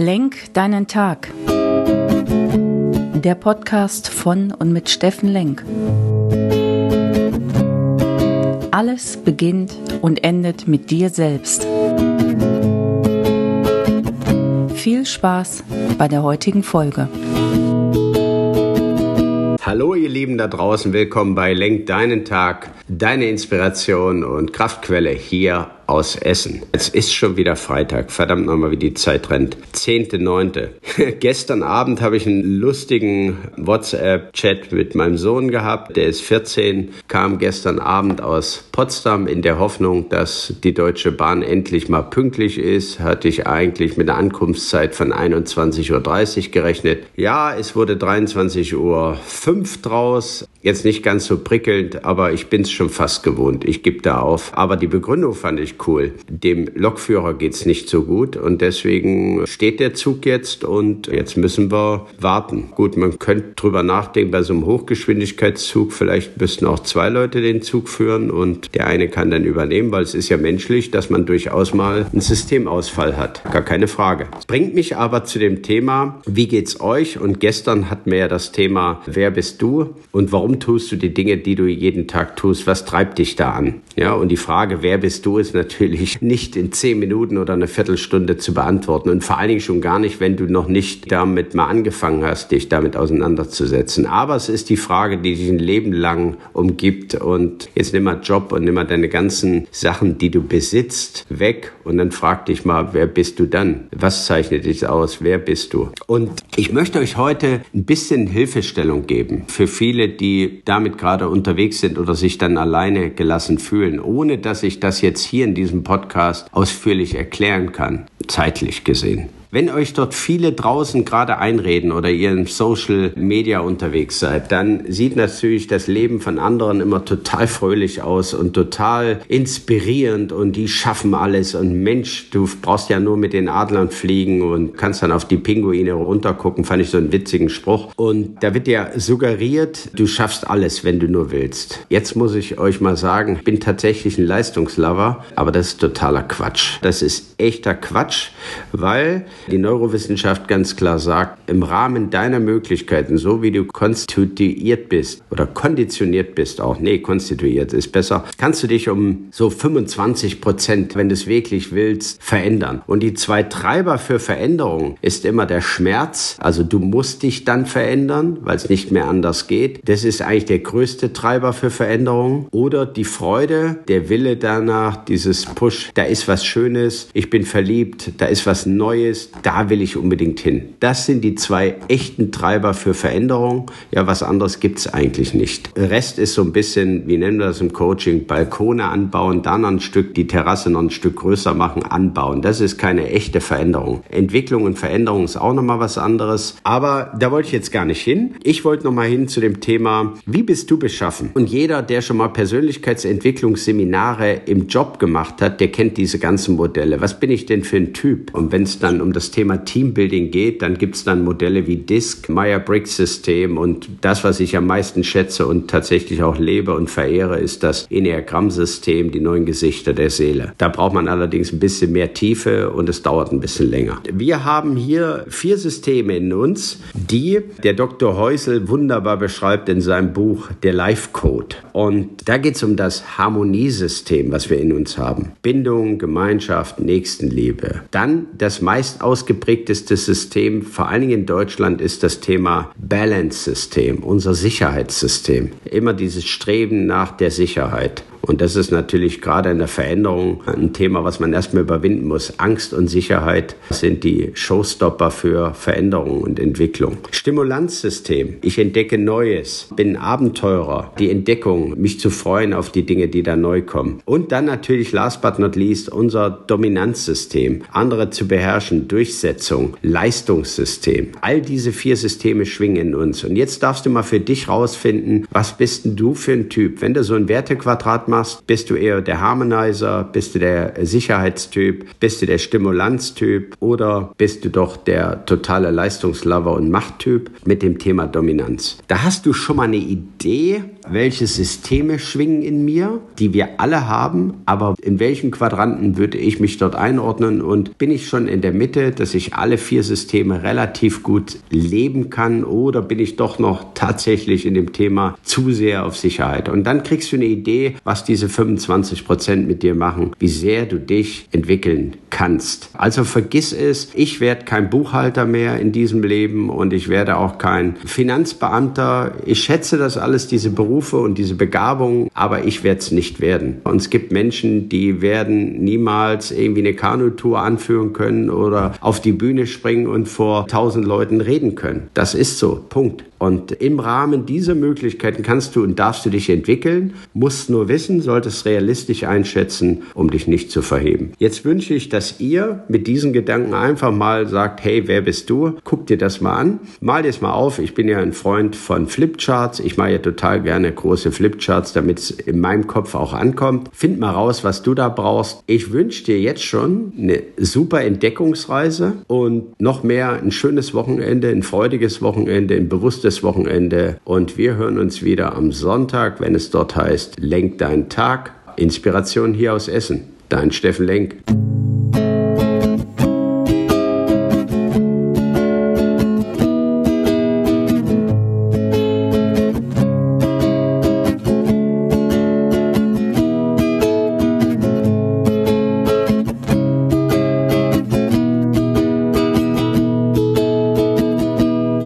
Lenk deinen Tag. Der Podcast von und mit Steffen Lenk. Alles beginnt und endet mit dir selbst. Viel Spaß bei der heutigen Folge. Hallo ihr Lieben da draußen, willkommen bei Lenk deinen Tag, deine Inspiration und Kraftquelle hier aus Essen. Es ist schon wieder Freitag. Verdammt nochmal, wie die Zeit rennt. 10.9. Gestern Abend habe ich einen lustigen WhatsApp-Chat mit meinem Sohn gehabt. Der ist 14, kam gestern Abend aus Potsdam in der Hoffnung, dass die Deutsche Bahn endlich mal pünktlich ist. Hatte ich eigentlich mit einer Ankunftszeit von 21.30 Uhr gerechnet. Ja, es wurde 23.05 Uhr draus. Jetzt nicht ganz so prickelnd, aber ich bin es schon fast gewohnt. Ich gebe da auf. Aber die Begründung fand ich cool. Dem Lokführer geht's nicht so gut und deswegen steht der Zug jetzt und jetzt müssen wir warten. Gut, man könnte drüber nachdenken, bei so einem Hochgeschwindigkeitszug vielleicht müssten auch zwei Leute den Zug führen und der eine kann dann übernehmen, weil es ist ja menschlich, dass man durchaus mal einen Systemausfall hat. Gar keine Frage. Bringt mich aber zu dem Thema, wie geht's euch? Und gestern hatten wir ja das Thema, wer bist du und warum tust du die Dinge, die du jeden Tag tust? Was treibt dich da an? Ja, und die Frage, wer bist du, ist natürlich nicht in zehn Minuten oder eine Viertelstunde zu beantworten und vor allen Dingen schon gar nicht, wenn du noch nicht damit mal angefangen hast, dich damit auseinanderzusetzen. Aber es ist die Frage, die dich ein Leben lang umgibt und jetzt nimm mal Job und nimm mal deine ganzen Sachen, die du besitzt, weg und dann frag dich mal, wer bist du dann? Was zeichnet dich aus? Wer bist du? Und ich möchte euch heute ein bisschen Hilfestellung geben für viele, die damit gerade unterwegs sind oder sich dann alleine gelassen fühlen, ohne dass ich das jetzt hier in diesem Podcast ausführlich erklären kann, zeitlich gesehen. Wenn euch dort viele draußen gerade einreden oder ihr in Social Media unterwegs seid, dann sieht natürlich das Leben von anderen immer total fröhlich aus und total inspirierend und die schaffen alles und Mensch, du brauchst ja nur mit den Adlern fliegen und kannst dann auf die Pinguine runtergucken, fand ich so einen witzigen Spruch. Und da wird dir suggeriert, du schaffst alles, wenn du nur willst. Jetzt muss ich euch mal sagen, ich bin tatsächlich ein Leistungslover, aber das ist totaler Quatsch. Das ist echter Quatsch, weil die Neurowissenschaft ganz klar sagt, im Rahmen deiner Möglichkeiten, so wie du konstituiert bist oder konditioniert bist auch, nee, konstituiert ist besser, kannst du dich um so 25 Prozent, wenn du es wirklich willst, verändern. Und die zwei Treiber für Veränderung ist immer der Schmerz, also du musst dich dann verändern, weil es nicht mehr anders geht. Das ist eigentlich der größte Treiber für Veränderung. Oder die Freude, der Wille danach, dieses Push, da ist was Schönes, ich bin verliebt, da ist was Neues, da will ich unbedingt hin. Das sind die zwei echten Treiber für Veränderung. Ja, was anderes gibt es eigentlich nicht. Rest ist so ein bisschen, wie nennen wir das im Coaching, Balkone anbauen, dann ein Stück die Terrasse noch ein Stück größer machen, anbauen. Das ist keine echte Veränderung. Entwicklung und Veränderung ist auch nochmal was anderes. Aber da wollte ich jetzt gar nicht hin. Ich wollte nochmal hin zu dem Thema, wie bist du beschaffen? Und jeder, der schon mal Persönlichkeitsentwicklungsseminare im Job gemacht hat, der kennt diese ganzen Modelle. Was bin ich denn für ein Typ? Und wenn es dann um das Thema Teambuilding geht, dann gibt es dann Modelle wie DISC, Meyer-Briggs-System und das, was ich am meisten schätze und tatsächlich auch lebe und verehre, ist das Enneagramm-System, die neun Gesichter der Seele. Da braucht man allerdings ein bisschen mehr Tiefe und es dauert ein bisschen länger. Wir haben hier vier Systeme in uns, die der Dr. Häusel wunderbar beschreibt in seinem Buch Der Life Code. Und da geht es um das Harmoniesystem, was wir in uns haben. Bindung, Gemeinschaft, Nächstenliebe. Dann das meist ausgeprägteste System, vor allen Dingen in Deutschland, ist das Thema Balance-System, unser Sicherheitssystem. Immer dieses Streben nach der Sicherheit. Und das ist natürlich gerade in der Veränderung ein Thema, was man erstmal überwinden muss. Angst und Sicherheit sind die Showstopper für Veränderung und Entwicklung. Stimulanzsystem. Ich entdecke Neues, bin Abenteurer. Die Entdeckung, mich zu freuen auf die Dinge, die da neu kommen. Und dann natürlich, last but not least, unser Dominanzsystem. Andere zu beherrschen, Durchsetzung, Leistungssystem. All diese vier Systeme schwingen in uns. Und jetzt darfst du mal für dich rausfinden, was bist denn du für ein Typ? Wenn du so ein Wertequadrat machst, machst? Bist du eher der Harmonizer? Bist du der Sicherheitstyp? Bist du der Stimulanztyp? Oder bist du doch der totale Leistungslover und Machttyp mit dem Thema Dominanz? Da hast du schon mal eine Idee, welche Systeme schwingen in mir, die wir alle haben, aber in welchen Quadranten würde ich mich dort einordnen und bin ich schon in der Mitte, dass ich alle vier Systeme relativ gut leben kann oder bin ich doch noch tatsächlich in dem Thema zu sehr auf Sicherheit? Und dann kriegst du eine Idee, was diese 25 Prozent mit dir machen, wie sehr du dich entwickeln kannst. Also vergiss es, ich werde kein Buchhalter mehr in diesem Leben und ich werde auch kein Finanzbeamter. Ich schätze das alles, diese Berufe und diese Begabungen, aber ich werde es nicht werden. Und es gibt Menschen, die werden niemals irgendwie eine Kanutour anführen können oder auf die Bühne springen und vor tausend Leuten reden können. Das ist so. Punkt. Und im Rahmen dieser Möglichkeiten kannst du und darfst du dich entwickeln, musst nur wissen, solltest realistisch einschätzen, um dich nicht zu verheben. Jetzt wünsche ich, dass ihr mit diesen Gedanken einfach mal sagt, hey, wer bist du? Guck dir das mal an. Mal dir es mal auf. Ich bin ja ein Freund von Flipcharts. Ich mache ja total gerne große Flipcharts, damit es in meinem Kopf auch ankommt. Find mal raus, was du da brauchst. Ich wünsche dir jetzt schon eine super Entdeckungsreise und noch mehr ein schönes Wochenende, ein freudiges Wochenende, ein bewusstes Wochenende und wir hören uns wieder am Sonntag, wenn es dort heißt, Lenk deinen Tag. Inspiration hier aus Essen. Dein Steffen Lenk.